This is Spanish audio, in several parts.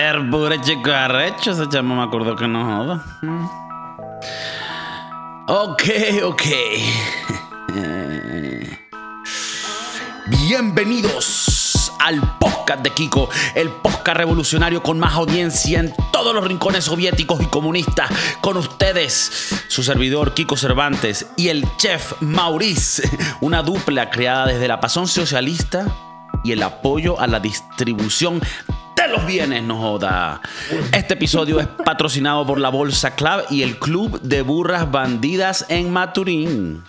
Pure chico arrecho, ese chamo me acuerdo que no joda. Mm. Ok, ok. Bienvenidos al podcast de Kiko, el podcast revolucionario con más audiencia en todos los rincones soviéticos y comunistas. Con ustedes, su servidor Kiko Cervantes y el chef Maurice, una dupla creada desde la pasión socialista y el apoyo a la distribución de los bienes, no joda. Este episodio es patrocinado por la Bolsa Club y el Club de Burras Bandidas en Maturín.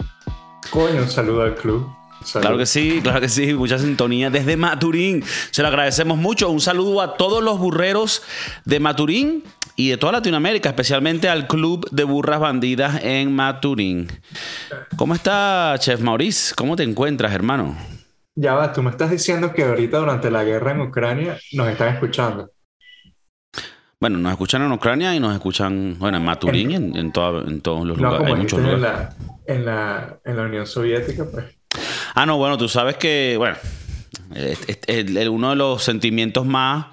Coño, un saludo al club. Salud. Claro que sí, claro que sí, mucha sintonía desde Maturín. Se lo agradecemos mucho. Un saludo a todos los burreros de Maturín y de toda Latinoamérica, especialmente al Club de Burras Bandidas en Maturín. ¿Cómo está, Chef Maurice? ¿Cómo te encuentras, hermano? Ya va, tú me estás diciendo que ahorita durante la guerra en Ucrania nos están escuchando. Bueno, nos escuchan en Ucrania y nos escuchan, bueno, en Maturín en, en, toda- en todos los No lugares. como Hay muchos en lugares. la, en, la, en la Unión Soviética, pues. Ah, no, bueno, tú sabes que, bueno, es- es- el- el- uno de los sentimientos más,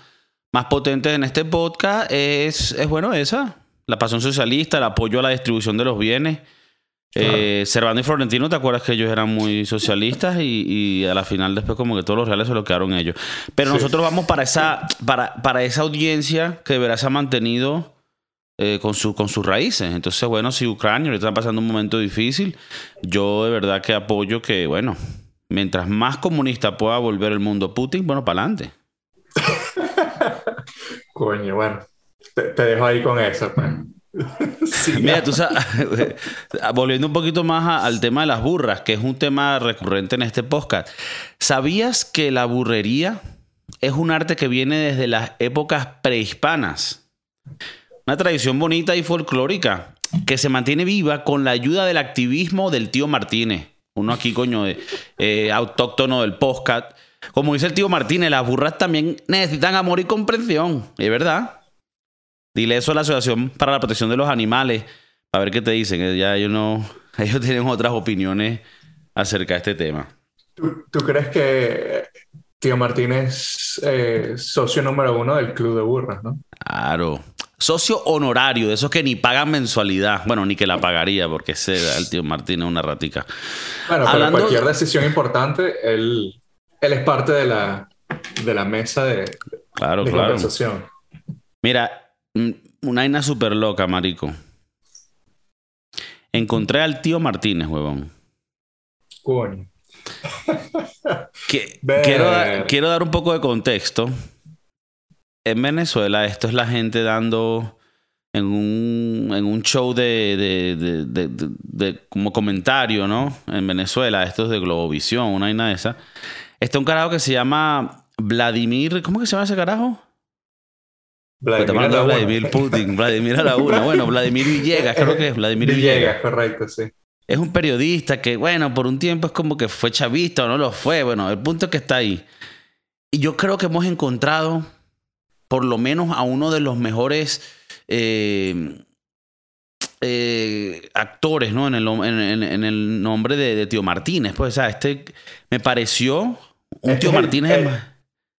más potentes en este podcast es, es, bueno, esa, la pasión socialista, el apoyo a la distribución de los bienes. Eh, Servando y Florentino, ¿te acuerdas que ellos eran muy socialistas y, y a la final después como que todos los reales se lo quedaron ellos? Pero Sí. nosotros vamos para esa, para, para esa audiencia que de verdad se ha mantenido eh, con, su, con sus raíces. Entonces, bueno, si Ucrania ahorita está pasando un momento difícil, yo de verdad que apoyo que, bueno, mientras más comunista pueda volver el mundo Putin, bueno, para adelante. Coño, bueno. Te, te dejo ahí con eso, pues. Mira, tú sabes, volviendo un poquito más al tema de las burras, que es un tema recurrente en este podcast. ¿Sabías que la burrería es un arte que viene desde las épocas prehispanas? Una tradición bonita y folclórica que se mantiene viva con la ayuda del activismo del tío Martínez. Uno aquí, coño, eh, eh, autóctono del podcast. Como dice el tío Martínez, las burras también necesitan amor y comprensión. Es verdad. Dile eso a la Asociación para la Protección de los Animales. A ver qué te dicen. Ya ellos no. Ellos tienen otras opiniones acerca de este tema. ¿Tú, tú crees que Tío Martín es eh, socio número uno del Club de Burras, no? Claro. Socio honorario, de esos que ni pagan mensualidad. Bueno, ni que la pagaría, porque ese el tío Martín es una ratica. Bueno, pero Hablando- cualquier decisión importante, él, él es parte de la, de la mesa de, Claro, de claro. conversación. Mira, una vaina súper loca, marico. Encontré al tío Martínez, huevón. Coño. Que- quiero, dar- quiero dar un poco de contexto. En Venezuela, esto es la gente dando en un, en un show de, de- de- de- de- de- como comentario, ¿no? En Venezuela, esto es de Globovisión, una vaina de esa. Está un carajo que se llama Vladimir. ¿Cómo que se llama ese carajo? Vladimir Putin, Vladimir a la una. Bueno, Vladimir Villegas, creo que es Vladimir Villegas. Villegas, correcto, sí. Es un periodista que, bueno, por un tiempo es como que fue chavista o no lo fue. Bueno, el punto es que está ahí. Y yo creo que hemos encontrado, por lo menos, a uno de los mejores eh, eh, actores, ¿no? En el, en, en- en el nombre de, de Tío Martínez. Pues, o sea, este me pareció un Este Tío es el- Martínez. el-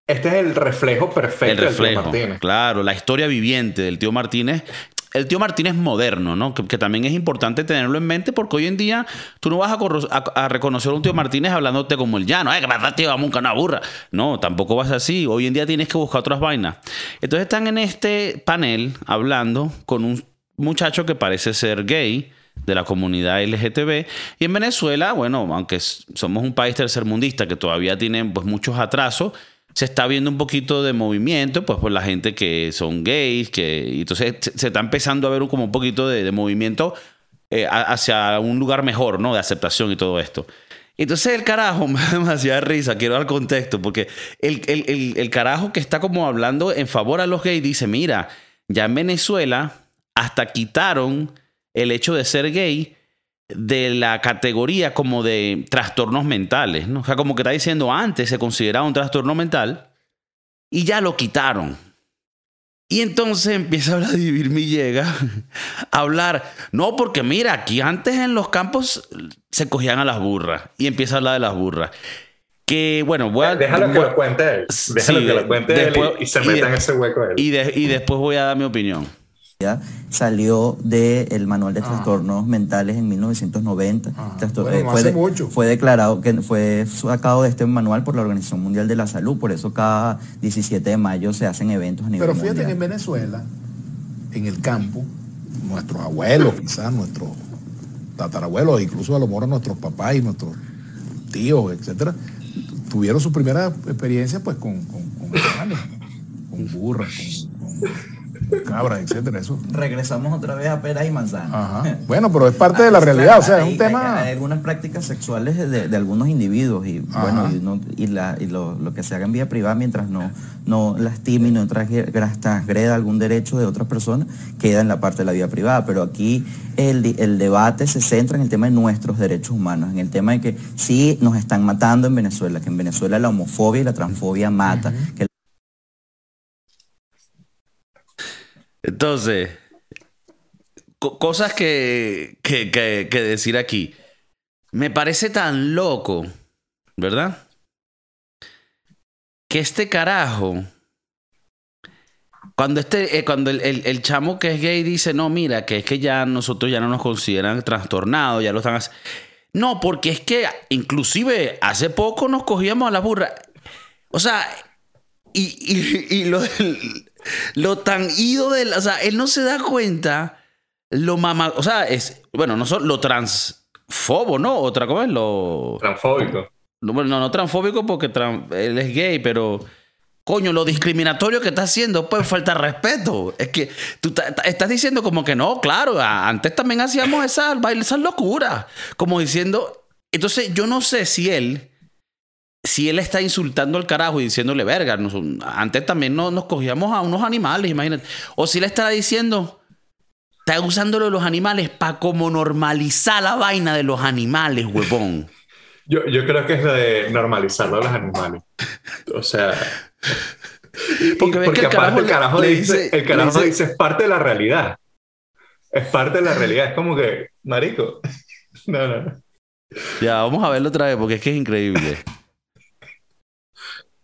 Este es el reflejo perfecto el del Tío reflejo. Martínez. Claro, la historia viviente del tío Martínez. El tío Martínez moderno, ¿no? Que, que también es importante tenerlo en mente porque hoy en día tú no vas a, corro- a- a reconocer a un tío Martínez hablándote como el llano. ¡Ay, que pasa, tío! Vamos una burra. No, tampoco vas así. Hoy en día tienes que buscar otras vainas. Entonces están en este panel hablando con un muchacho que parece ser gay de la comunidad LGTB y en Venezuela, bueno, aunque somos un país tercermundista que todavía tiene pues muchos atrasos, se está viendo un poquito de movimiento, pues por la gente que son gays, que entonces se, está empezando a ver como un poquito de, movimiento eh, hacia un lugar mejor, ¿no? De aceptación y todo esto. Entonces el carajo me da demasiada risa, quiero dar contexto, porque el- el- el carajo que está como hablando en favor a los gays dice, mira, ya en Venezuela hasta quitaron el hecho de ser gay de la categoría como de trastornos mentales, ¿no? O sea, como que está diciendo antes se consideraba un trastorno mental y ya lo quitaron. Y entonces empieza Vladimir Millega a hablar, no, porque mira, aquí antes en los campos se cogían a las burras y empieza a hablar de las burras. Que bueno, voy a. Déjalo que voy- lo cuente él. Déjalo Sí, que lo cuente él después- y, y se meta en ese hueco él. y, de- y después voy a dar mi opinión. Salió del manual de trastornos mentales en 1990. Trastor- Bueno, eh, fue, de- declarado que fue sacado de este manual por la Organización Mundial de la Salud, por eso cada 17 de mayo se hacen eventos a nivel Pero fíjate que en Venezuela, en el campo, nuestros abuelos, quizás nuestros tatarabuelos, incluso a lo mejor nuestros papás y nuestros tíos, etcétera, tuvieron su primera experiencia pues con, con, con animales, con burras, con- con cabras, etcétera. Eso. Regresamos otra vez a peras y manzanas. Ajá. Bueno, pero es parte de la realidad, o sea, es Hay- un tema. Hay, algunas prácticas sexuales de, de algunos individuos y Ajá. bueno, y, no- y la- y lo, lo que se haga en vía privada mientras no, no lastime y no transgre- transgreda algún derecho de otras personas, queda en la parte de la vida privada. Pero aquí el, el debate se centra en el tema de nuestros derechos humanos, en el tema de que sí nos están matando en Venezuela, que en Venezuela la homofobia y la transfobia mata, que Entonces, co- cosas que, que, decir aquí. Me parece tan loco, ¿verdad? Que este carajo, cuando, este, eh, cuando el, el- el chamo que es gay dice, no, mira, que es que ya nosotros ya no nos consideran trastornados, ya lo están haciendo. No, porque es que inclusive hace poco nos cogíamos a la burra. O sea, y, y- y lo, del- lo tan ido del. O sea, él no se da cuenta lo mamá. O sea, es. Bueno, no son lo transfobo, ¿no? Otra cosa es lo. Transfóbico. no, Bueno, no, no transfóbico porque él es gay, pero. Coño, lo discriminatorio que está haciendo, pues falta de respeto. Es que tú estás diciendo como que no, claro, antes también hacíamos esas, esas locuras. Como diciendo. Entonces, yo no sé si él si él está insultando al carajo y diciéndole verga, nos- antes también no, nos cogíamos a unos animales, imagínate. O si le estará diciendo, está usándolo de los animales para como normalizar la vaina de los animales, huevón. Yo, yo creo que es de normalizarlo a los animales. O sea. Porque que el aparte carajo el carajo le dice, dice- el carajo le dice- dice, es parte de la realidad. Es parte de la realidad. Es como que, marico. No, no, no. Ya, vamos a verlo otra vez porque es que es increíble.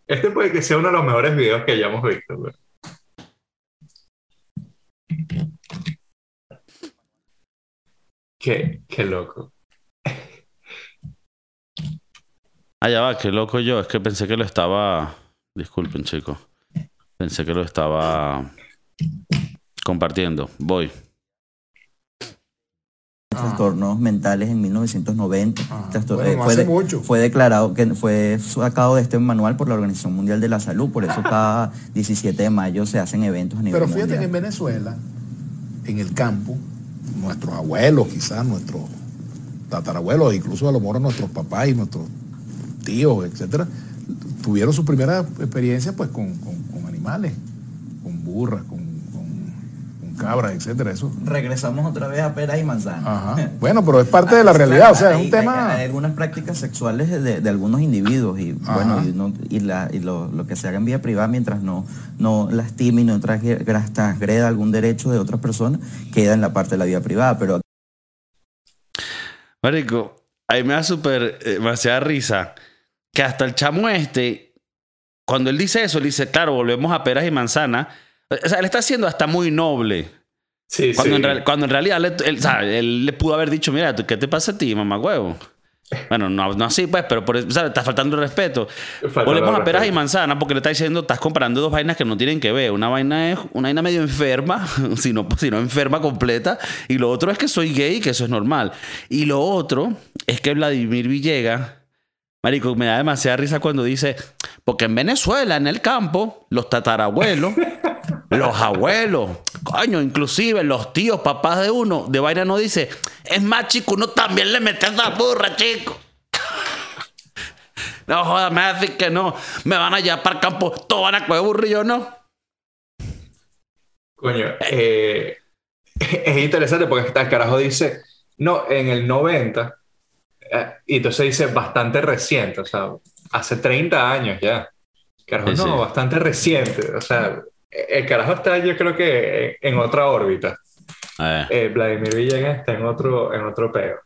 Este puede que sea uno de los mejores videos que hayamos visto. Qué, qué loco. Ah, ya va, qué loco yo. Es que pensé que lo estaba. Disculpen, chicos. Pensé que lo estaba compartiendo. Voy. Trastornos mentales en 1990. Ajá. Trastor- Bueno, eh, no fue, hace de- mucho. fue declarado que fue sacado de este manual por la Organización Mundial de la Salud, por eso cada 17 de mayo se hacen eventos a nivel Pero fíjate mundial. que en Venezuela, en el campo, nuestros abuelos, quizás nuestros tatarabuelos, incluso a lo mejor nuestros papás y nuestros tíos, etcétera, tuvieron su primera experiencia pues con, con- con animales, con burras, con cabras, etcétera. Eso. Regresamos otra vez a peras y manzanas. Ajá. Bueno, pero es parte de la realidad, o sea, es un tema. Hay, hay algunas prácticas sexuales de, de algunos individuos y Ajá. bueno, y, no- y la- y lo, lo que se haga en vía privada mientras no, no lastime y no transgre- transgreda algún derecho de otras personas, queda en la parte de la vida privada. Pero Marico, ahí me da súper, eh, demasiada risa que hasta el chamo este, cuando él dice eso, él dice, claro, volvemos a peras y manzanas. O sea, él está siendo hasta muy noble. Sí, Cuando, sí. en, real- cuando en realidad él, o sea, él le pudo haber dicho, mira, ¿tú- ¿qué te pasa a ti, mamá huevo? Bueno, no, no así, pues, pero por, eso, ¿sabes? está faltando el respeto. Volvemos a peras y manzanas porque le está diciendo, estás comparando dos vainas que no tienen que ver. Una vaina es una vaina medio enferma, si no, si no enferma completa, y lo otro es que soy gay, que eso es normal. Y lo otro es que Vladimir Villegas, marico, me da demasiada risa cuando dice, porque en Venezuela, en el campo, los tatarabuelos, los abuelos, coño, inclusive los tíos, papás de uno, de vaina no dice, es más, chico, uno también le mete esa burra, chico. No jodas, me a decir que no. Me van allá para el campo, todos van a coger burro y yo no. Coño, eh, es interesante porque el carajo dice, no, en el 90, eh, y entonces dice bastante reciente, o sea, hace 30 años ya. Carajo, Sí, no, sí. bastante reciente, o sea, el carajo está yo creo que en otra órbita. Ver. Eh, Vladimir Villegas está en otro, en otro peo.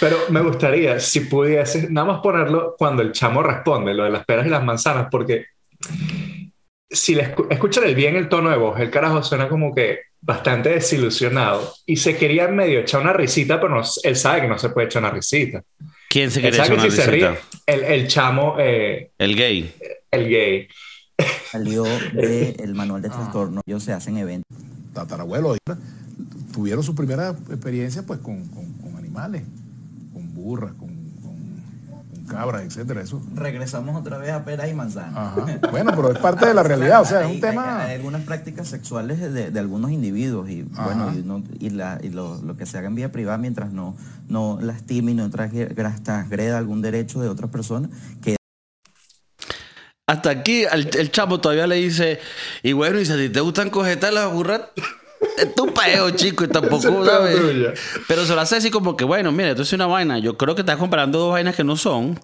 Pero me gustaría, si pudiese, nada más ponerlo cuando el chamo responde, lo de las peras y las manzanas, porque si le escu- escuchan el bien el tono de voz, el carajo suena como que bastante desilusionado y se quería medio echar una risita, pero no- él sabe que no se puede echar una risita. ¿Quién se sabe echar que una si se risita? ríe, el, el chamo, eh, El gay. el gay. Salió del manual de trastorno. Ellos se hacen eventos. tatarabuelos tuvieron su primera experiencia pues con, con- con animales, con burras, con, con- con cabras, etcétera. Eso. Regresamos otra vez a peras y manzanas. Ajá. Bueno, pero es parte de la realidad, o sea, es un tema. Hay, hay algunas prácticas sexuales de, de algunos individuos y Ajá. bueno, y, no- y la- y lo, lo que se haga en vía privada mientras no, no lastime y no transgre- transgreda algún derecho de otras personas, que Hasta aquí el, el todavía le dice, y bueno, y si a ti te gustan cogetar las burras, es tu peo, chico, y tampoco, es ¿sabes? Pero se lo hace así como que, bueno, mira, esto es una vaina. Yo creo que estás comparando dos vainas que no son.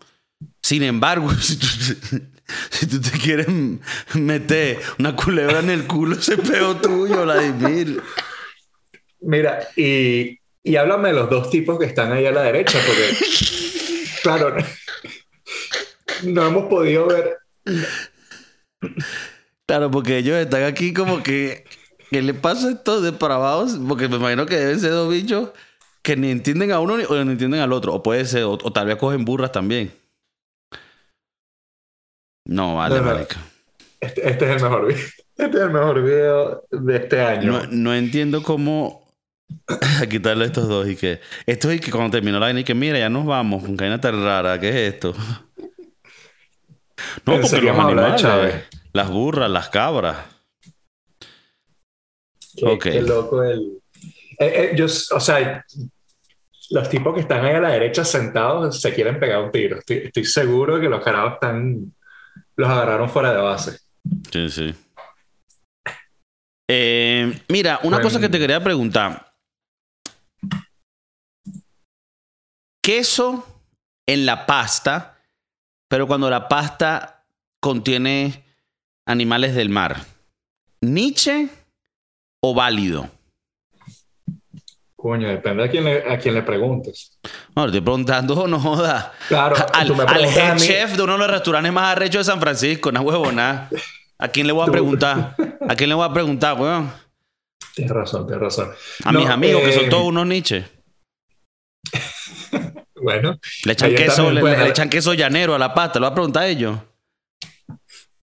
Sin embargo, si tú, si tú te quieres meter una culebra en el culo, ese peo tuyo, Vladimir. Mira, y, y háblame de los dos tipos que están ahí a la derecha, porque, claro, no hemos podido ver. Claro, porque ellos están aquí como que. ¿Qué le pasa a estos depravados? Porque me imagino que deben ser dos bichos que ni entienden a uno ni, o ni entienden al otro. O puede ser, o, o tal vez cogen burras también. No, vale, marica. Este, este es el mejor video. Este es el mejor video de este año. No, no entiendo cómo quitarle estos dos y que esto y que cuando terminó la vaina y que mira ya nos vamos con vaina tan rara ¿qué es esto? No ¿En porque los de las burras las cabras Qué, Ok. qué loco el. Eh, eh, yo, o sea, los tipos que están ahí a la derecha sentados se quieren pegar un tiro. Estoy, estoy seguro que los carajos están. Los agarraron fuera de base. sí sí Eh, mira una Bueno. cosa que te quería preguntar queso en la pasta pero cuando la pasta contiene animales del mar Nietzsche o válido Coño, depende a quién le, a quién le preguntes. No, estoy preguntando, no joda. Claro, Al, al head chef de uno de los restaurantes más arrechos de San Francisco, una huevona. ¿A quién le voy a preguntar? ¿A quién le voy a preguntar, weón? Tienes razón, tienes razón. A No, mis amigos, que son eh, todos unos niches. Bueno, Le echan, queso, le, echan queso llanero a la pasta. ¿Lo va a preguntar a ellos?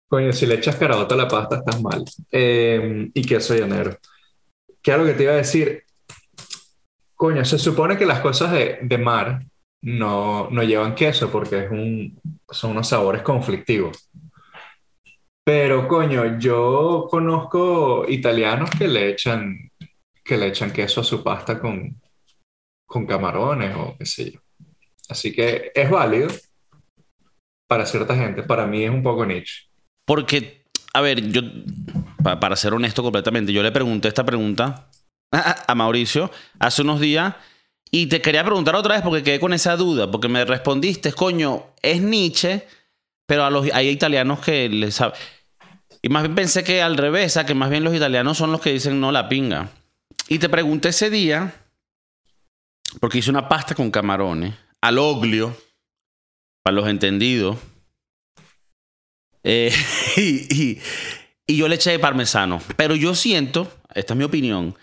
coño, si le echas caraota a la pasta, estás mal. Eh, y queso llanero. ¿Qué es lo que te iba a decir? Coño, se supone que las cosas de, de mar no, no llevan queso porque es un, son unos sabores conflictivos. Pero, coño, yo conozco italianos que le echan, que le echan queso a su pasta con, con camarones o qué sé yo. Así que es válido para cierta gente. Para mí es un poco niche. Porque, a ver, yo, pa- para ser honesto completamente, yo le pregunté esta pregunta a, Mauricio hace unos días y te quería preguntar otra vez porque quedé con esa duda, porque me respondiste, coño, es Nietzsche, pero a los, hay italianos que les saben. Y más bien pensé que al revés, a que más bien los italianos son los que dicen no la pinga. Y te pregunté ese día, porque hice una pasta con camarones, al oglio, para los entendidos. Eh, y, y- y yo le eché parmesano. Pero yo siento, esta es mi opinión,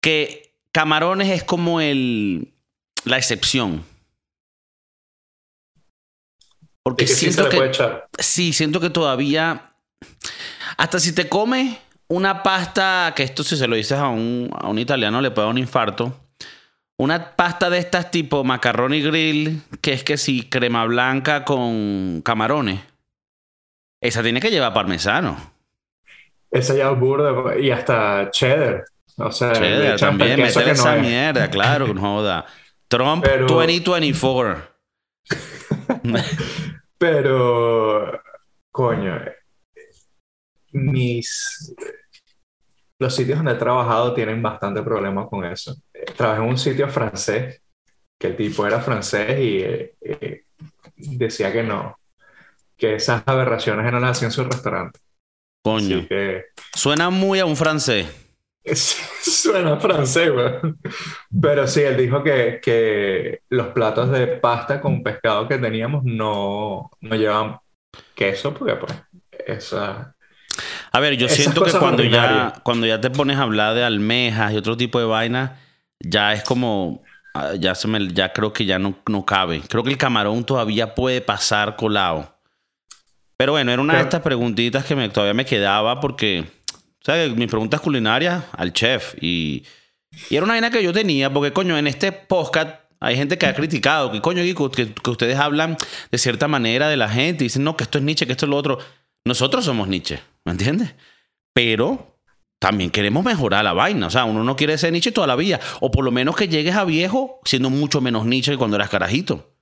que camarones es como el, la excepción. Porque que sí se siento le que, puede echar. sí, siento que todavía, hasta si te comes una pasta, que esto si se lo dices a un, a un italiano le puede dar un infarto, una pasta de estas tipo macarrón y grill, que es que si crema blanca con camarones, esa tiene que llevar parmesano. Esa ya es burda y hasta cheddar. O sea, le Cheddar también, no esa es. mierda, claro, no joda. Trump Pero- 2024. Pero, coño, mis... Los sitios donde he trabajado tienen bastante problemas con eso. Eh, Trabajé en un sitio francés, que el tipo era francés y eh, decía que no, que esas aberraciones no las hacían en su restaurante. Coño. Que, Suena muy a un francés. Suena francés, güey. Pero sí, él dijo que, que los platos de pasta con pescado que teníamos no, no llevaban queso, porque pues esa... A ver, yo siento que cuando ya, cuando ya te pones a hablar de almejas y otro tipo de vainas, ya es como, ah, ya se me, ya creo que ya no, no cabe. Creo que el camarón todavía puede pasar colado. Pero bueno, era una de estas preguntitas que me, todavía me quedaba porque, ¿sabes? Mis preguntas culinarias al chef y, y era una vaina que yo tenía porque, coño, en este podcast hay gente que ha criticado que, coño, que, que ustedes hablan de cierta manera de la gente y dicen, no, que esto es Nietzsche, que esto es lo otro. Nosotros somos Nietzsche, ¿me entiendes? Pero también queremos mejorar la vaina. O sea, uno no quiere ser Nietzsche toda la vida. O por lo menos que llegues a viejo siendo mucho menos Nietzsche que cuando eras carajito.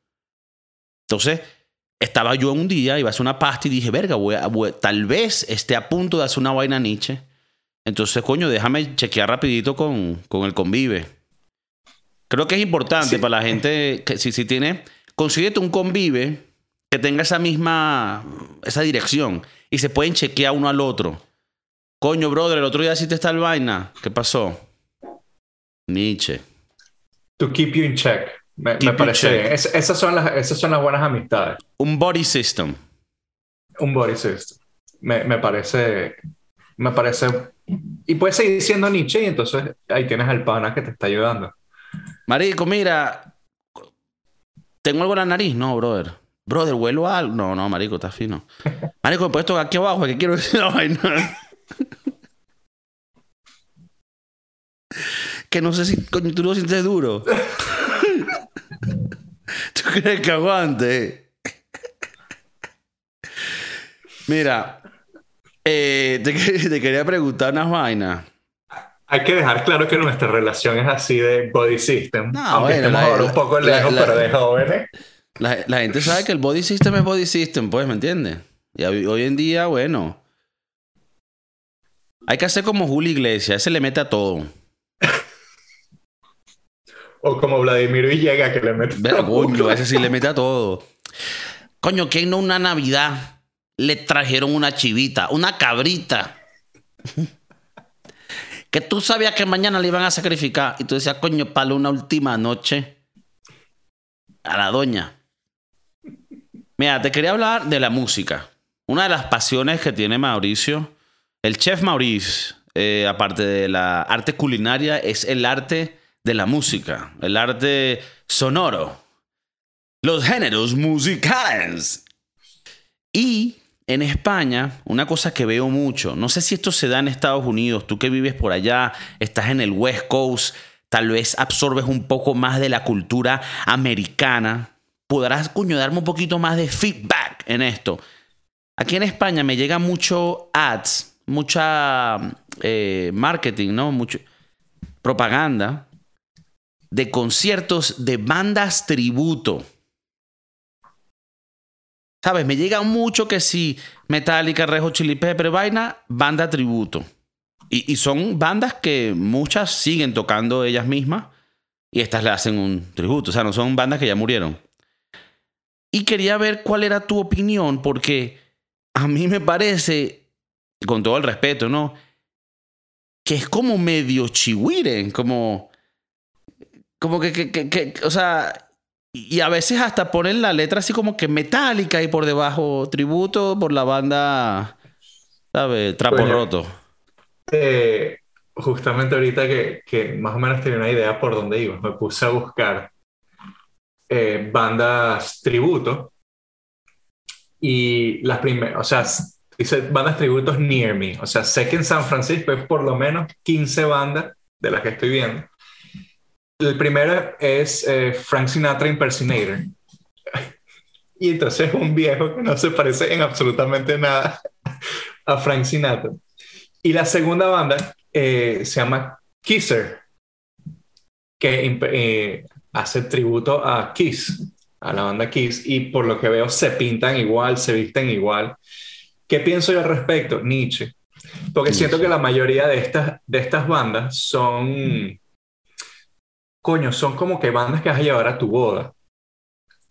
Entonces, estaba yo un día, iba a hacer una pasta y dije, verga, voy a- voy- tal vez esté a punto de hacer una vaina Nietzsche. Entonces, coño, déjame chequear rapidito con, con el convive. Creo que es importante Sí. para la gente que si, si tiene, consíguete un convive que tenga esa misma, esa dirección y se pueden chequear uno al otro. Coño, brother, el otro día hiciste tal vaina. ¿Qué pasó? Nietzsche. To keep you in check. Me, parece check. bien. Es- esas, son las, esas son las buenas amistades. Un body system. Un body system. Me, me parece. Me parece. Y puedes seguir siendo Nietzsche y entonces ahí tienes al pana que te está ayudando. Marico, mira. ¿Tengo algo en la nariz? No, brother. Brother, ¿huelo a algo? No, no, marico, está fino. Marico, ¿me puedes tocar aquí abajo? Que quiero decir la vaina. que no sé si coño, tú lo sientes duro. ¿Tú crees que aguante? Mira, eh, te, que- te quería preguntar unas vainas. Hay que dejar claro que nuestra relación es así de body system. No, aunque bueno, estemos ahora un poco lejos, la- pero de jóvenes. La, la gente sabe que el body system es body system, pues, ¿me entiendes? Y hoy en día, bueno. Hay que hacer como Julio Iglesias, ese le mete a todo. O como Vladimir Villegas que le mete. Pero, coño, ese sí le mete a todo. Coño, que no una Navidad le trajeron una chivita, una cabrita. que tú sabías que mañana le iban a sacrificar. Y tú decías, coño, para una última noche a la doña. Mira, te quería hablar de la música. Una de las pasiones que tiene Mauricio, el chef Maurice, eh, aparte de la arte culinaria, es el arte de la música, el arte sonoro, los géneros musicales. Y en España, una cosa que veo mucho, no sé si esto se da en Estados Unidos, tú que vives por allá, estás en el West Coast, tal vez absorbes un poco más de la cultura americana, podrás, coño, darme un poquito más de feedback en esto. Aquí en España me llega mucho ads, mucha eh, marketing, ¿no? Mucho propaganda de conciertos de bandas tributo. ¿Sabes? Me llega mucho que si Metallica, Rejo Chili Pepper, vaina, banda tributo. Y, y son bandas que muchas siguen tocando ellas mismas y estas le hacen un tributo. O sea, no son bandas que ya murieron. Y quería ver cuál era tu opinión, porque a mí me parece, con todo el respeto, ¿no? Que es como medio chihuire, como. Como que, que, que, que- o sea. Y a veces hasta ponen la letra así como que metálica y por debajo tributo por la banda, ¿sabes? Trapo roto. Eh, justamente ahorita que, que más o menos tenía una idea por dónde iba, me puse a buscar eh, bandas tributo y las primeras, o sea, dice bandas tributos near me, o sea, sé que en San Francisco hay por lo menos 15 bandas de las que estoy viendo. El primero es eh, Frank Sinatra Impersonator. Y entonces es un viejo que no se parece en absolutamente nada a Frank Sinatra. Y la segunda banda eh, se llama Kisser, que eh, hace tributo a Kiss, a la banda Kiss, y por lo que veo se pintan igual, se visten igual. ¿Qué pienso yo al respecto? Nietzsche. Porque siento que la mayoría de estas, de estas bandas son, coño, son como que bandas que vas a llevar a tu boda.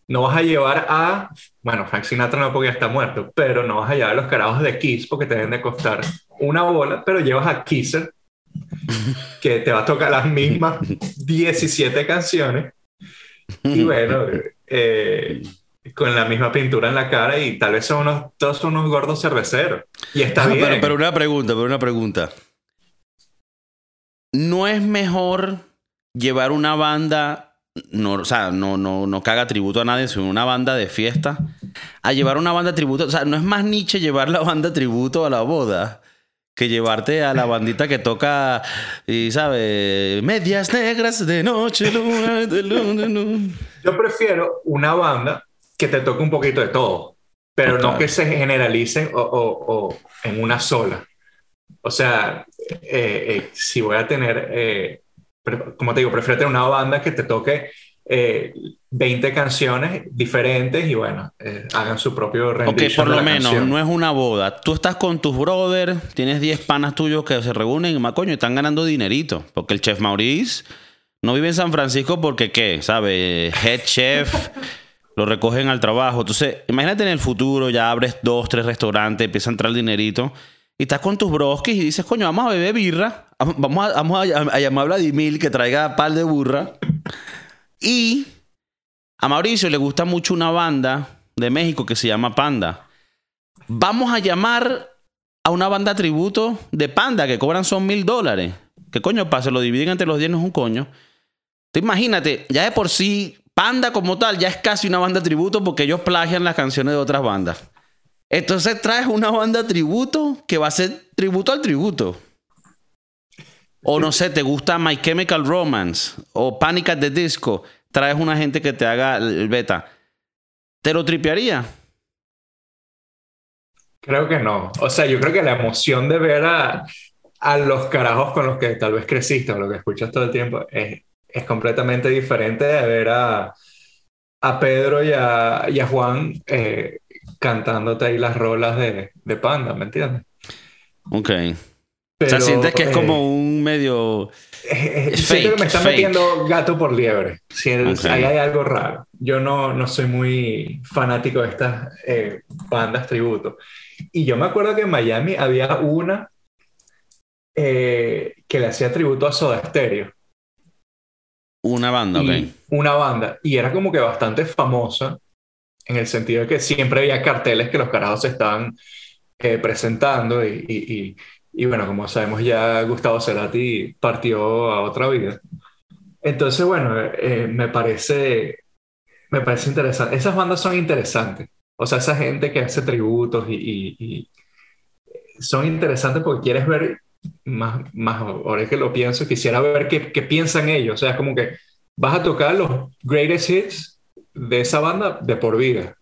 No vas a llevar a, bueno, Frank Sinatra no porque ya está muerto, pero no vas a llevar a los carajos de Kiss porque te deben de costar una bola, pero llevas a Kisser que te va a tocar las mismas 17 canciones. Y bueno, eh, con la misma pintura en la cara y tal vez son unos, todos son unos gordos cerveceros. Y está bien. Pero, pero una pregunta, pero una pregunta. ¿No es mejor llevar una banda, no, o sea, no, no, no caga tributo a nadie, sino una banda de fiesta, a llevar una banda tributo? O sea, ¿no es más Nietzsche llevar la banda tributo a la boda? Que llevarte a la bandita que toca y sabe medias negras de noche luna de luna, luna. Yo prefiero una banda que te toque un poquito de todo, pero Total. no que se generalicen o, o- o en una sola. O sea, eh, eh, si voy a tener, eh, como te digo, prefiero tener una banda que te toque eh, 20 canciones diferentes y bueno, eh, hagan su propio Ok, rendition por de lo menos, canción. no es una boda. Tú estás con tus brothers, tienes 10 panas tuyos que se reúnen y más coño, están ganando dinerito. Porque el chef Maurice no vive en San Francisco porque, ¿qué? ¿Sabe? Head chef, lo recogen al trabajo. Entonces, imagínate en el futuro, ya abres dos, tres restaurantes, empieza a entrar el dinerito. Y estás con tus broskis y dices, coño, vamos a beber birra. Vamos a, vamos a, a llamar a Vladimir que traiga par de burra. Y a Mauricio le gusta mucho una banda de México que se llama Panda. Vamos a llamar a una banda tributo de Panda que cobran son mil dólares. ¿Qué coño pasa? Lo dividen entre los 10 no es un coño. Tú imagínate, ya de por sí, Panda como tal ya es casi una banda tributo porque ellos plagian las canciones de otras bandas. Entonces traes una banda tributo que va a ser tributo al tributo. O no sé, te gusta My Chemical Romance o Panic at the Disco. Traes una gente que te haga el beta. ¿Te lo tripearía? Creo que no. O sea, yo creo que la emoción de ver a, a los carajos con los que tal vez creciste o lo que escuchas todo el tiempo es, es completamente diferente de ver a, a Pedro y a, y a Juan eh, cantándote ahí las rolas de, de Panda, ¿me entiendes? Ok. O Pero, sea, sientes que es eh, como un medio... eh, siento fake, que me está fake. metiendo gato por liebre. Si el- Ok. ahí hay algo raro. Yo no, no soy muy fanático de estas eh, bandas tributo. Y yo me acuerdo que en Miami había una eh, que le hacía tributo a Soda Stereo. Una banda, Y ok. Una banda. Y era como que bastante famosa en el sentido de que siempre había carteles que los carajos estaban eh, presentando. Y, y- y- bueno, como sabemos ya Gustavo Cerati partió a otra vida. Entonces, bueno, eh, me parece, me parece interesante. Esas bandas son interesantes. O sea, esa gente que hace tributos y, y- y son interesantes porque quieres ver más, más ahora que lo pienso, quisiera ver qué, qué piensan ellos. O sea, es como que vas a tocar los greatest hits de esa banda de por vida.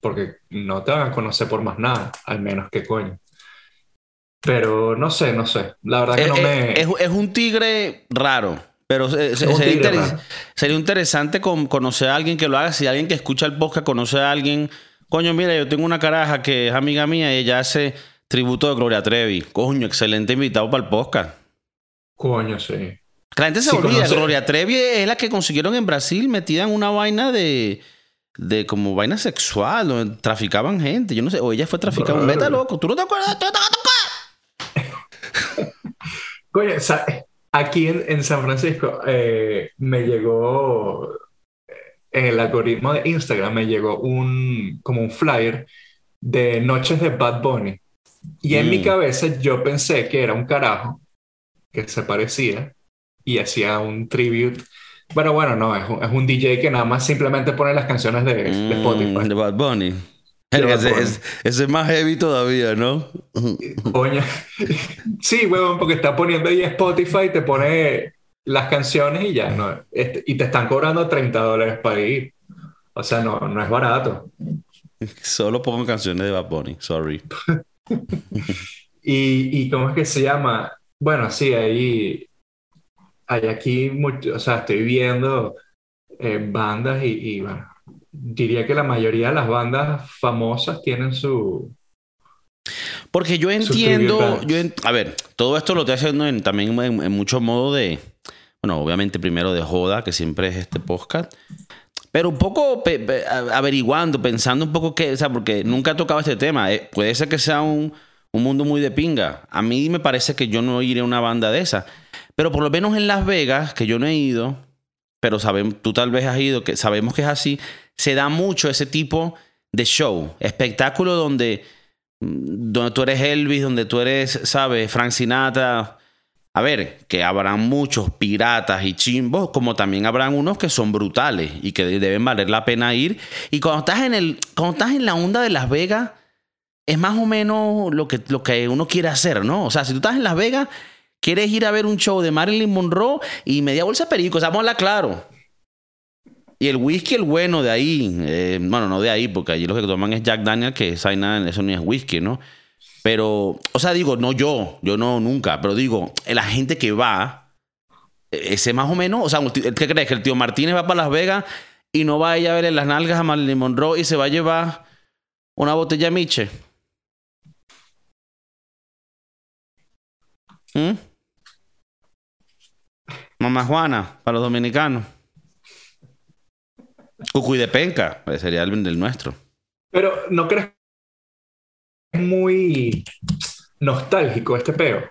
Porque no te van a conocer por más nada, al menos que coño. Pero no sé, no sé. La verdad que Eh, no eh, me... es, es un tigre raro. Pero se- se- sería, tigre interes- raro. sería interesante con- conocer a alguien que lo haga. Si alguien que escucha el podcast conoce a alguien. Coño, mira, yo tengo una caraja que es amiga mía y ella hace tributo de Gloria Trevi. Coño, excelente invitado para el podcast. Coño, sí. La gente se Sí, olvida. conoce- Gloria Trevi es la que consiguieron en Brasil metida en una vaina de. De como vaina sexual, traficaban gente. Yo no sé. O ella fue traficada. Meta loco. ¿Tú no te acuerdas? ¿Tú no te acuerdas? Coño, aquí en, en San Francisco eh, me llegó, eh, en el algoritmo de Instagram, me llegó un, como un flyer de Noches de Bad Bunny. Y en Mm. mi cabeza yo pensé que era un carajo que se parecía y hacía un tribute. Pero bueno, no, es un, es un DJ que nada más simplemente pone las canciones de, de Mm, Spotify. de Bad Bunny. Ese, es- ese es más heavy todavía, ¿no? Coño. Sí, huevón, porque está poniendo ahí Spotify, te pone las canciones y ya, ¿no? Este- y te están cobrando 30 dólares para ir. O sea, no, no es barato. Solo pongo canciones de Bad Bunny, sorry. Y, y ¿cómo es que se llama? Bueno, sí, ahí, hay aquí mucho, o sea, estoy viendo eh, bandas y, y, bueno, diría que la mayoría de las bandas famosas tienen su... Porque yo entiendo, yo a ver, todo esto lo estoy haciendo en- también en, en mucho modo de, bueno, obviamente primero de joda, que siempre es este podcast, pero un poco pe- pe- a- averiguando, pensando un poco qué, o sea, porque nunca he tocado este tema. eh, puede ser que sea un, Un mundo muy de pinga. A mí me parece que yo no iré a una banda de esa. Pero por lo menos en Las Vegas, que yo no he ido, pero sabemos, tú tal vez has ido, que sabemos que es así, se da mucho ese tipo de show, espectáculo donde, donde tú eres Elvis, donde tú eres, ¿sabes? Frank. A ver, que habrán muchos piratas y chimbos, como también habrán unos que son brutales y que deben valer la pena ir. Y cuando estás en, el, cuando estás en la onda de Las Vegas, es más o menos lo que, lo que uno quiere hacer, ¿no? O sea, si tú estás en Las Vegas, quieres ir a ver un show de Marilyn Monroe y media bolsa de perico, o vamos a claro. Y el whisky, el bueno de ahí, eh, bueno, no de ahí, porque allí lo que toman es Jack Daniel, que esa nada, eso ni es whisky, ¿no? Pero, o sea, digo, no yo, yo no nunca, pero digo, la gente que va, ese más o menos, o sea, ¿qué crees? Que el tío Martínez va para Las Vegas y no va a ir a verle las nalgas a Marilyn Monroe y se va a llevar una botella Miche. ¿Mm? Mamá Juana, para los dominicanos. Cucuy de penca, sería el del nuestro. Pero, ¿no crees que es muy nostálgico este peo?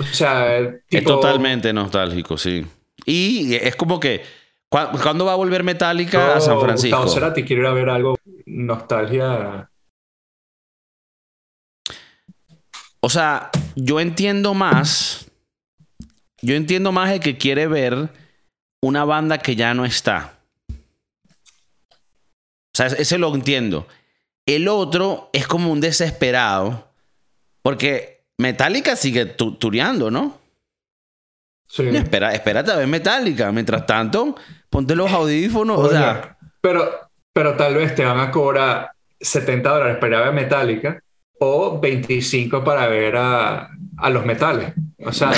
O sea, es totalmente nostálgico, sí. Y es como que, ¿cuándo va a volver Metallica a San Francisco? Gustavo Cerati quiere ir a ver algo nostalgia. O sea, yo entiendo más. Yo entiendo más el que quiere ver una banda que ya no está. O sea, ese lo entiendo. El otro es como un desesperado. Porque Metallica sigue tureando, ¿no? Sí. Espera, espérate a ver Metallica. Mientras tanto, ponte los audífonos. o sea. Pero, pero tal vez te van a cobrar 70 dólares para ver Metallica o 25 para ver a, a los metales. O sea,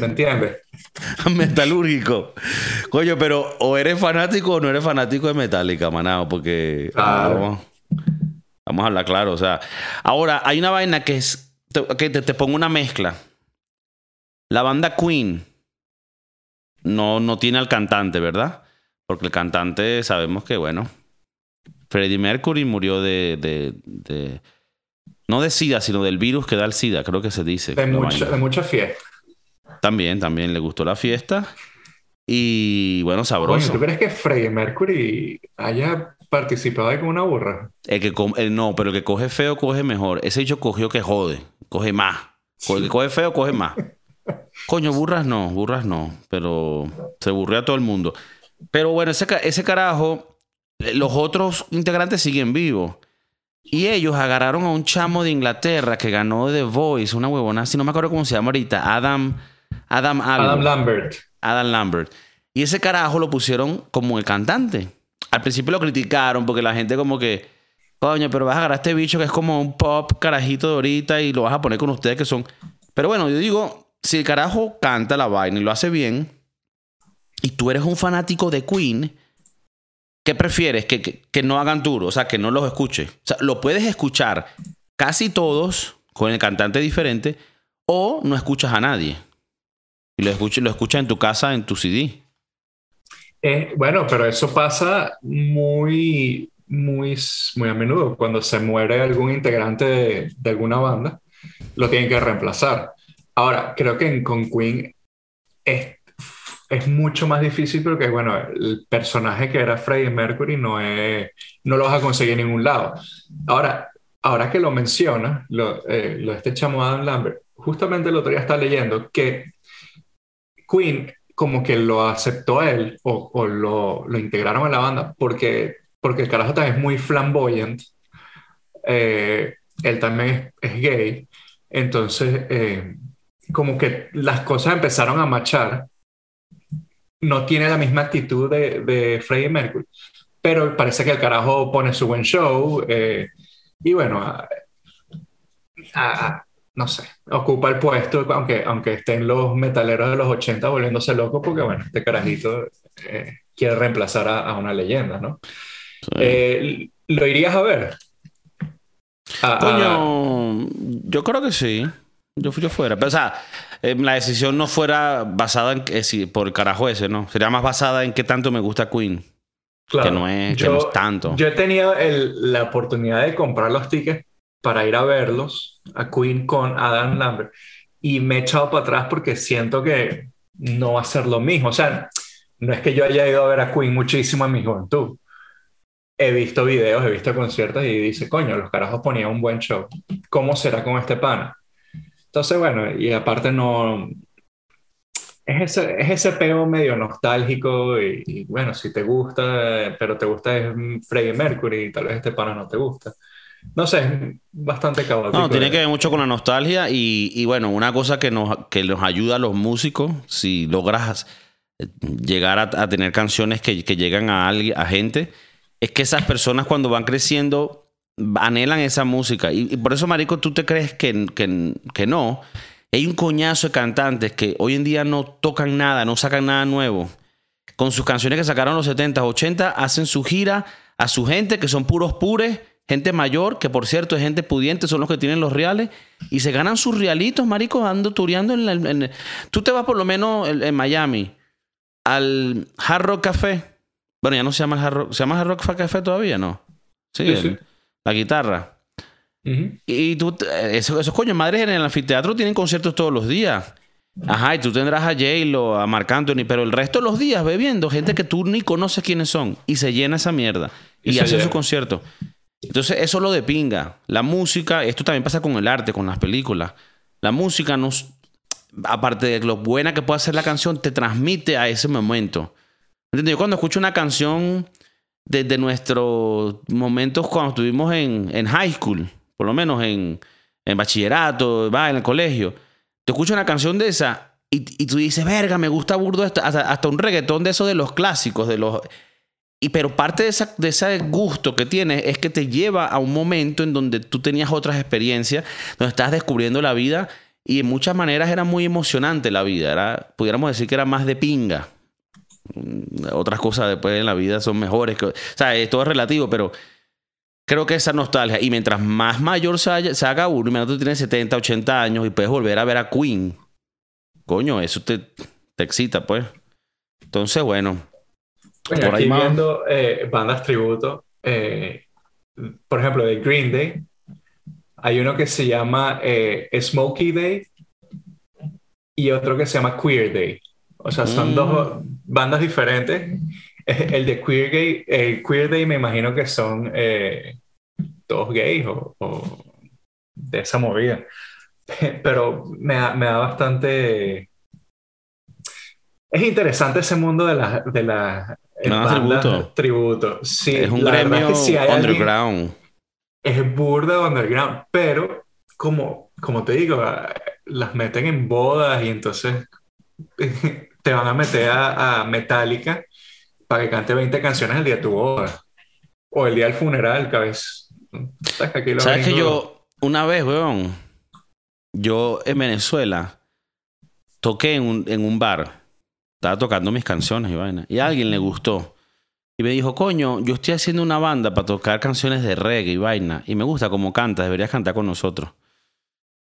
¿me, entiendes? Metalúrgico. Coño, pero o eres fanático o no eres fanático de Metallica, manado, porque vamos, a hablar claro. O sea, ahora hay una vaina que es que te, te, pongo una mezcla. La banda Queen no, no tiene al cantante, ¿verdad? Porque el cantante sabemos que, bueno, Freddie Mercury murió de, de, de no de SIDA, sino del virus que da el SIDA, creo que se dice. De, mucha, de mucha fiesta. También, también le gustó la fiesta. Y bueno, sabroso. ¿Tú crees que Freddie Mercury haya participado ahí con una burra? El que no, pero el que coge feo coge mejor. Ese dicho cogió que jode, coge más. El que coge feo coge más. Coño, burras no, burras no, pero se burrió a todo el mundo. Pero bueno, ese, ese carajo, los otros integrantes siguen vivos. Y ellos agarraron a un chamo de Inglaterra que ganó The Voice, una huevona, si no me acuerdo cómo se llama ahorita, Adam, Adam, Adam Lambert. Adam Lambert. Y ese carajo lo pusieron como el cantante. Al principio lo criticaron porque la gente como que, coño, pero vas a agarrar a este bicho que es como un pop carajito de ahorita y lo vas a poner con ustedes que son... Pero bueno, yo digo, si el carajo canta la vaina y lo hace bien, y tú eres un fanático de Queen, ¿Qué prefieres? Que, que, no hagan tour, o sea, que no los escuches. O sea, lo puedes escuchar casi todos con el cantante diferente o no escuchas a nadie. Y lo escuchas, lo escuchas en tu casa, en tu CD. Eh, bueno, pero eso pasa muy, muy, muy a menudo. Cuando se muere algún integrante de, de alguna banda, lo tienen que reemplazar. Ahora, creo que con Queen es es mucho más difícil porque, bueno, el personaje que era Freddie Mercury no, es, no lo vas a conseguir en ningún lado. Ahora, ahora que lo menciona, lo, eh, lo este chamo Adam Lambert, justamente el otro día está leyendo que Queen como que lo aceptó él o, lo, integraron a la banda porque, porque el carajo también es muy flamboyant. Eh, él también es, gay. Entonces, eh, como que las cosas empezaron a machar no tiene la misma actitud de, de Freddie Mercury, pero parece que el carajo pone su buen show eh, y bueno, no sé, ocupa el puesto, aunque, aunque estén los metaleros de los 80 volviéndose locos, porque bueno, este carajito eh, quiere reemplazar a, una leyenda, ¿no? Eh, ¿Lo irías a ver? Coño, yo creo que sí. Yo yo fuera. Pero, o sea, eh, la decisión no fuera basada en que, si, por el carajo ese, ¿no? Sería más basada en qué tanto me gusta Queen. Claro. Que no es, tanto. Yo he tenido la oportunidad de comprar los tickets para ir a verlos, a Queen con Adam Lambert, y me he echado para atrás porque siento que no va a ser lo mismo. O sea, no es que yo haya ido a ver a Queen muchísimo en mi juventud. He visto videos, he visto conciertos y dice, coño, los carajos ponían un buen show. ¿Cómo será con este pana? Entonces, bueno, y aparte no... Es ese, es ese pego medio nostálgico y, y bueno, si te gusta, pero te gusta es Freddie Mercury y tal vez este pana no te gusta. No sé, bastante caótico. No, tiene que ver mucho con la nostalgia y, y bueno, una cosa que nos, que nos ayuda a los músicos, si logras eh, llegar a, a tener canciones que, que llegan a, alguien, a gente, es que esas personas cuando van creciendo anhelan esa música. Y, y por eso, Marico, tú te crees que, que, que no. Hay un coñazo de cantantes que hoy en día no tocan nada, no sacan nada nuevo. Con sus canciones que sacaron en los 70, 80, hacen su gira a su gente, que son puros pures, gente mayor, que por cierto es gente pudiente, son los que tienen los reales, y se ganan sus realitos, marico, ando tureando en, la- en- Tú te vas por lo menos en, en Miami al Hard Rock Café. Bueno, ya no se llama el Hard Rock, ¿se llama Hard Rock Café todavía, no? Sí, Sí, el- sí. la guitarra. Y tú, esos, esos coños madres en el anfiteatro tienen conciertos todos los días. Ajá, y tú tendrás a J-Lo, a Marc Anthony, pero el resto de los días bebiendo, gente que tú ni conoces quiénes son. Y se llena esa mierda. Y Y, se hacen llena. Entonces, eso lo de pinga. La música, esto también pasa con el arte, con las películas. La música nos, aparte de lo buena que puede hacer la canción, te transmite a ese momento. Yo cuando escucho una canción desde nuestros momentos cuando estuvimos en, en high school, por lo menos en, en bachillerato, va, en el colegio, te escucho una canción de esa y, y tú dices, verga, me gusta burdo esto", hasta, hasta un reggaetón de esos de los clásicos, de los... Y pero parte de, esa, de ese gusto que tienes es que te lleva a un momento en donde tú tenías otras experiencias, donde estás descubriendo la vida y en muchas maneras era muy emocionante la vida. Era, pudiéramos decir que era más de pinga. Mm, Otras cosas después en la vida son mejores. o sea, todo es relativo, pero creo que esa nostalgia. Y mientras más mayor se, haya- se haga uno, mientras tú tienes 70, 80 años y puedes volver a ver a Queen, coño, eso te, te excita, pues. Entonces, bueno. Por ahí aquí viendo eh, bandas tributo, eh, por ejemplo, de Green Day, hay uno que se llama eh, Smokey Day y otro que se llama Queer Day. O sea, son Mm. dos bandas diferentes. El de Queer Day, el Queer Day me imagino que son eh, todos gays o, o de esa movida. Pero me da, me da bastante... Es interesante ese mundo de las de las bandas tributo. tributo. Sí, es un gremio es que si underground. es burda underground, pero como, como te digo, las meten en bodas y entonces te van a meter a, a Metallica para que cante 20 canciones el día de tu boda o el día del funeral, cabeza. ¿Sabes que aquí los ¿Sabes que gringos- yo, una vez, weón, yo en Venezuela toqué en un, en un bar, estaba tocando mis canciones y vaina, y a alguien le gustó. Y me dijo, coño, yo estoy haciendo una banda para tocar canciones de reggae y vaina, y me gusta cómo cantas, deberías cantar con nosotros.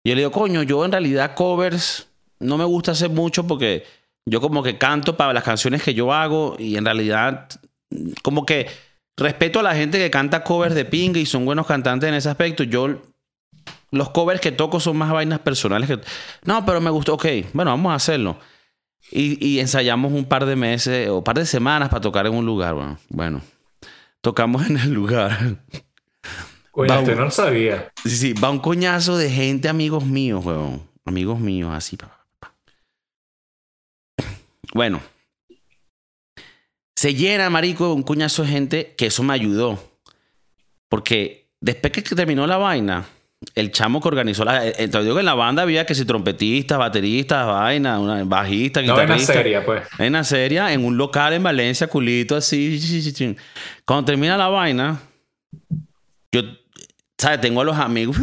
Y yo le digo, coño, yo en realidad covers no me gusta hacer mucho porque yo como que canto para las canciones que yo hago y en realidad como que respeto a la gente que canta covers de pinga y son buenos cantantes en ese aspecto. Yo los covers que toco son más vainas personales que no, pero me gustó. Ok, bueno, vamos a hacerlo. Y, y ensayamos un par de meses o un par de semanas para tocar en un lugar. Bueno, bueno tocamos en el lugar. Coño, este no lo sabía. Sí, sí, va un coñazo de gente, amigos míos, weón. Amigos míos, así. Bueno. Se llena, marico, un coñazo de gente que eso me ayudó. Porque después que terminó la vaina, el chamo que organizó la... eh, Te digo que en la banda había que si trompetistas, bateristas, vaina, una bajista, No es guitarrista. seria, pues. En una serie, en un local en Valencia, culito así. Cuando termina la vaina, yo, ¿sabes? Tengo a los amigos.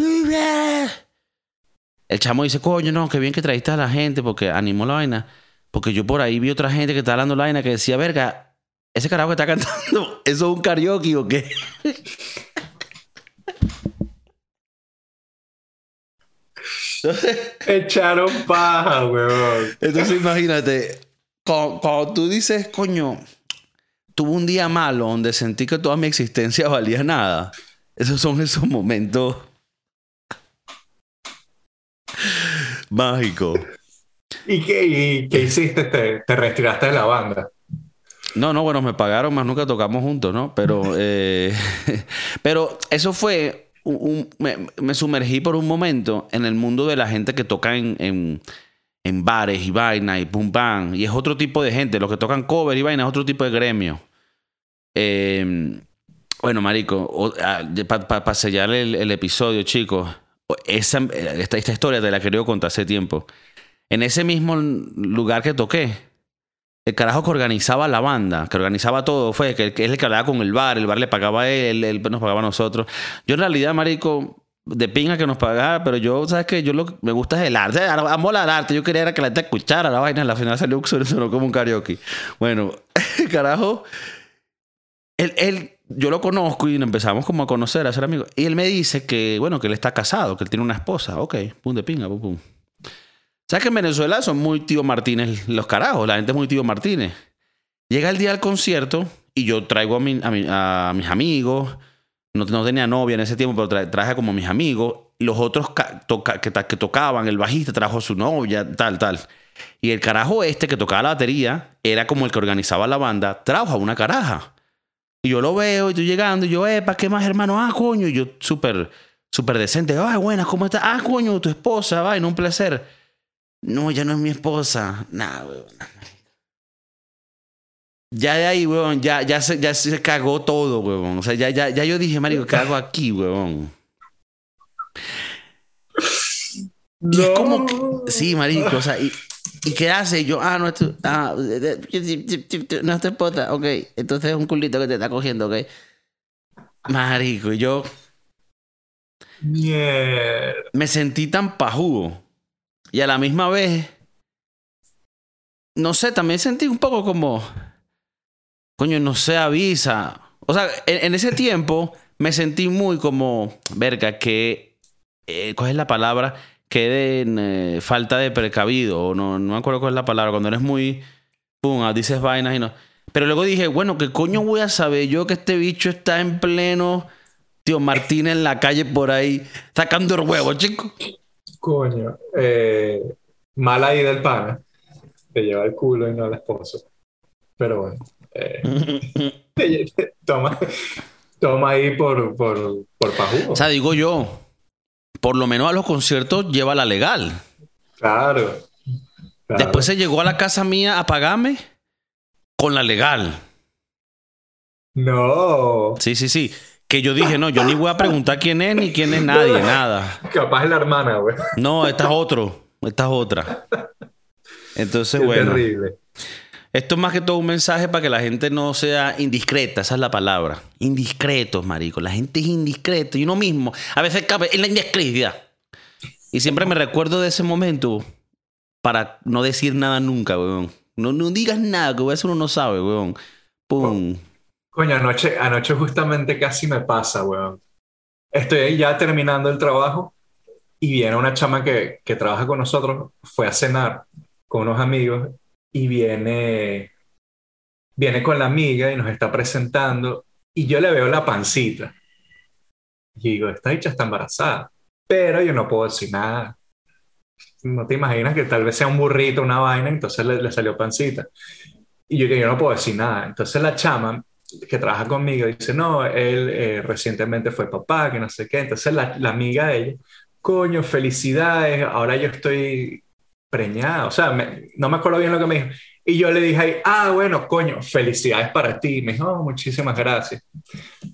El chamo dice, coño, no, qué bien que trajiste a la gente porque animó la vaina. Porque yo por ahí vi otra gente que estaba hablando la vaina que decía, verga, ese carajo que está cantando, ¿eso es un karaoke o qué? Echaron paja, weón. Entonces imagínate, cuando, tú dices, coño, tuve un día malo donde sentí que toda mi existencia valía nada. Esos son esos momentos mágicos. ¿Y qué, qué hiciste? ¿Te, retiraste de la banda? No, no, bueno, me pagaron, más nunca tocamos juntos, ¿no? Pero, eh, pero eso fue me, me sumergí por un momento en el mundo de la gente que toca en, en, bares y vainas y pum pam. Y es otro tipo de gente, los que tocan cover y vaina es otro tipo de gremio. Eh, bueno, marico, para sellar el, episodio, chicos, esa, esta, esta historia te la quería contar hace tiempo. En ese mismo lugar que toqué, el carajo que organizaba la banda, que organizaba todo, fue que, que es el que hablaba con el bar, el bar le pagaba a él, él nos pagaba a nosotros. Yo en realidad, marico, de pinga que nos pagara, pero yo, ¿sabes qué? Yo lo que me gusta el arte, amo el arte, yo quería que la gente escuchara la vaina, al final salió sonó como un karaoke. Bueno, carajo, él, él, yo lo conozco y empezamos como a conocer, a ser amigos, y él me dice que, bueno, que él está casado, que él tiene una esposa, ok, pum de pinga, pum, pum. ¿Sabes que en Venezuela son muy tío Martínez los carajos? La gente es muy tío Martínez. Llega el día del concierto y yo traigo a, mi, a, mi, a mis amigos. No, tenía novia en ese tiempo, pero tra traje como mis amigos. Los otros que, tocaban, el bajista trajo a su novia, tal, tal. Y el carajo este que tocaba la batería era como el que organizaba la banda, trajo a una caraja. Y yo lo veo y llegando y yo, epa, ¿qué más, hermano? Ah, coño. Y yo súper, súper decente. Ay, buenas, ¿cómo estás? Ah, coño, tu esposa, va, un placer. No, ya no es mi esposa. Nah, weón. Ya de ahí, weón, ya, ya, se, ya se cagó todo, weón. O sea, ya, ya, ya yo dije, marico, ¿qué hago aquí, weón? No. Y es como que, sí, marico, o sea, y, ¿y qué hace? Yo, ah, no es tu, ah, no es tu esposa, ok. Entonces es un culito que te está cogiendo, ok. Marico, y yo Mierda. me sentí tan pajudo. Y a la misma vez, no sé, también sentí un poco como, coño, no sé, avisa. O sea, en, en ese tiempo me sentí muy como, verga, que, eh, ¿cuál es la palabra? Que de eh, falta de precavido, o no, no me acuerdo cuál es la palabra, cuando eres muy, pum, dices vainas y no. Pero luego dije, bueno, ¿qué coño voy a saber yo que este bicho está en pleno, tío Martínez en la calle por ahí, sacando el huevo, chico? Coño. Eh, mal ahí del pana. Te lleva el culo y no el esposo. Pero bueno. Eh, toma, toma ahí por, por, por pajudo. O sea, digo yo, por lo menos a los conciertos lleva la legal. Claro, claro. Después se llegó a la casa mía a pagarme con la legal. No. Sí, sí, sí. Que yo dije, no, yo ni voy a preguntar quién es ni quién es nadie, nada. Capaz es la hermana, güey. No, esta es otro. Esta es otra. Entonces, Qué bueno. terrible. Esto es más que todo un mensaje para que la gente no sea indiscreta, esa es la palabra. Indiscretos, marico. La gente es indiscreta y uno mismo a veces cabe en la indiscreción. Y siempre me recuerdo de ese momento para no decir nada nunca, weón. No, no digas nada, que eso uno no sabe, weón. Pum. Coño, anoche, anoche justamente casi me pasa, weón. Estoy ya terminando el trabajo y viene una chama que, que trabaja con nosotros, fue a cenar con unos amigos y viene, viene con la amiga y nos está presentando y yo le veo la pancita. Y digo, esta dicha está embarazada, pero yo no puedo decir nada. No te imaginas que tal vez sea un burrito, una vaina, entonces le, le salió pancita. Y yo, yo no puedo decir nada. Entonces la chama que trabaja conmigo dice, no, él eh, recientemente fue papá, que no sé qué. Entonces la, la amiga de ella, coño, felicidades, ahora yo estoy preñada. O sea, me, no me acuerdo bien lo que me dijo. Y yo le dije ahí, ah, bueno, coño, felicidades para ti. Me dijo, oh, muchísimas gracias.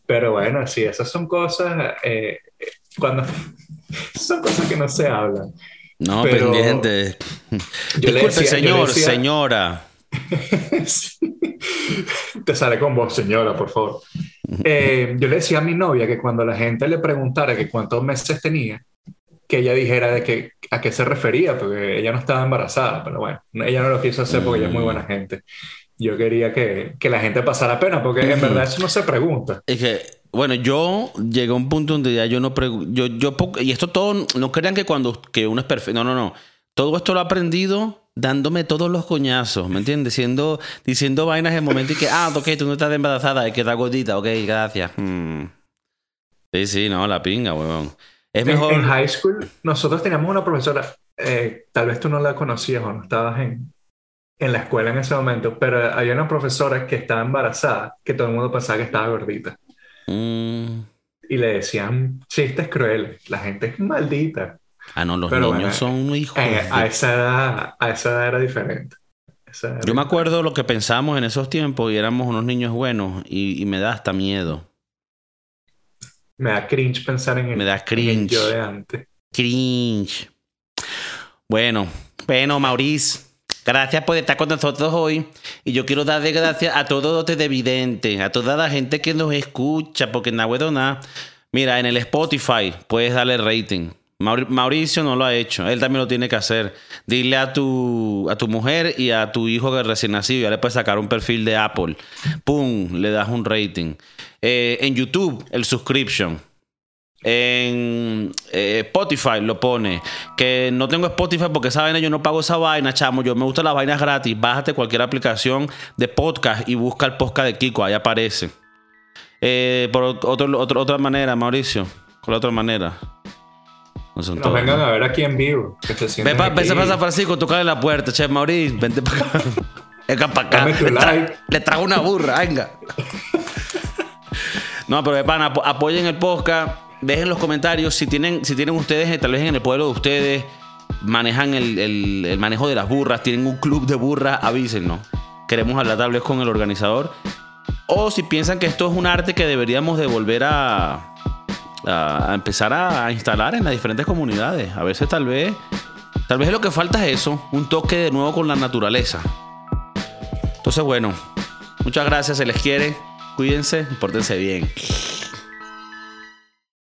Pero bueno, sí, esas son cosas, eh, cuando son cosas que no se hablan. No, Pero pendiente. yo le Disculpe, decía- yo le señor, decía- señora. Sí. Te sale con vos, señora, por favor. Eh, yo le decía a mi novia que cuando la gente le preguntara que cuántos meses tenía, que ella dijera de que, a qué se refería, porque ella no estaba embarazada, pero bueno, ella no lo quiso hacer porque ella es muy buena gente. Yo quería que, que la gente pasara pena, porque en verdad eso no se pregunta. Es que, bueno, yo llegué a un punto donde ya yo no pregunto, yo, yo, y esto todo, no crean que cuando, que uno es perfecto, no, no, no. Todo esto lo he aprendido dándome todos los coñazos, ¿me entiendes? Siendo, diciendo vainas en el momento y que, ah, ok, tú no estás embarazada, es que estás gordita, ok, gracias. Hmm. Sí, sí, no, la pinga, huevón. Es En- mejor... En, high school, nosotros teníamos una profesora, eh, tal vez tú no la conocías o no estabas en, en la escuela en ese momento, pero había una profesora que estaba embarazada, que todo el mundo pensaba que estaba gordita. Mm. Y le decían chistes crueles. La gente es maldita. Ah, no, los Pero niños bueno, son unos hijos. Eh, de- a, esa edad, a esa edad era diferente. Esa edad Yo me acuerdo lo que pensábamos en esos tiempos y éramos unos niños buenos y, y me da hasta miedo. Me da cringe pensar en el, Me da en cringe. yo de antes. Cringe. Bueno, bueno, Maurice, gracias por estar con nosotros hoy. Y yo quiero darle gracias a todos los televidentes, a toda la gente que nos escucha, porque en nada. Mira, en el Spotify puedes darle rating. Mauri- Mauricio no lo ha hecho, él también lo tiene que hacer. Dile a tu, a tu mujer y a tu hijo que recién nacido, ya le puedes sacar un perfil de Apple. ¡Pum! Le das un rating. Eh, en YouTube, el subscription. En eh, Spotify lo pone. Que no tengo Spotify porque esa vaina yo no pago esa vaina, chamo. Yo me gustan las vainas gratis. Bájate cualquier aplicación de podcast y busca el podcast de Kiko. Ahí aparece. Eh, por otra manera, Mauricio. Por otra manera. Nos vengan a ver aquí en vivo. Ve para aquí. San Francisco, tocarle la puerta. Che, Mauricio, vente para acá. Venga para acá. Le, tra- like. le trago una burra, venga. No, pero de pana, apo- apoyen el podcast. Dejen los comentarios. Si tienen, si tienen ustedes, eh, tal vez en el pueblo de ustedes, manejan el, el- el manejo de las burras, tienen un club de burras, avísenos. Queremos hablar tal vez con el organizador. O si piensan que esto es un arte que deberíamos de volver a, a, empezar a, instalar en las diferentes comunidades. A veces tal vez, tal vez lo que falta es eso, un toque de nuevo con la naturaleza. Entonces bueno, muchas gracias, se les quiere, cuídense, pórtense bien.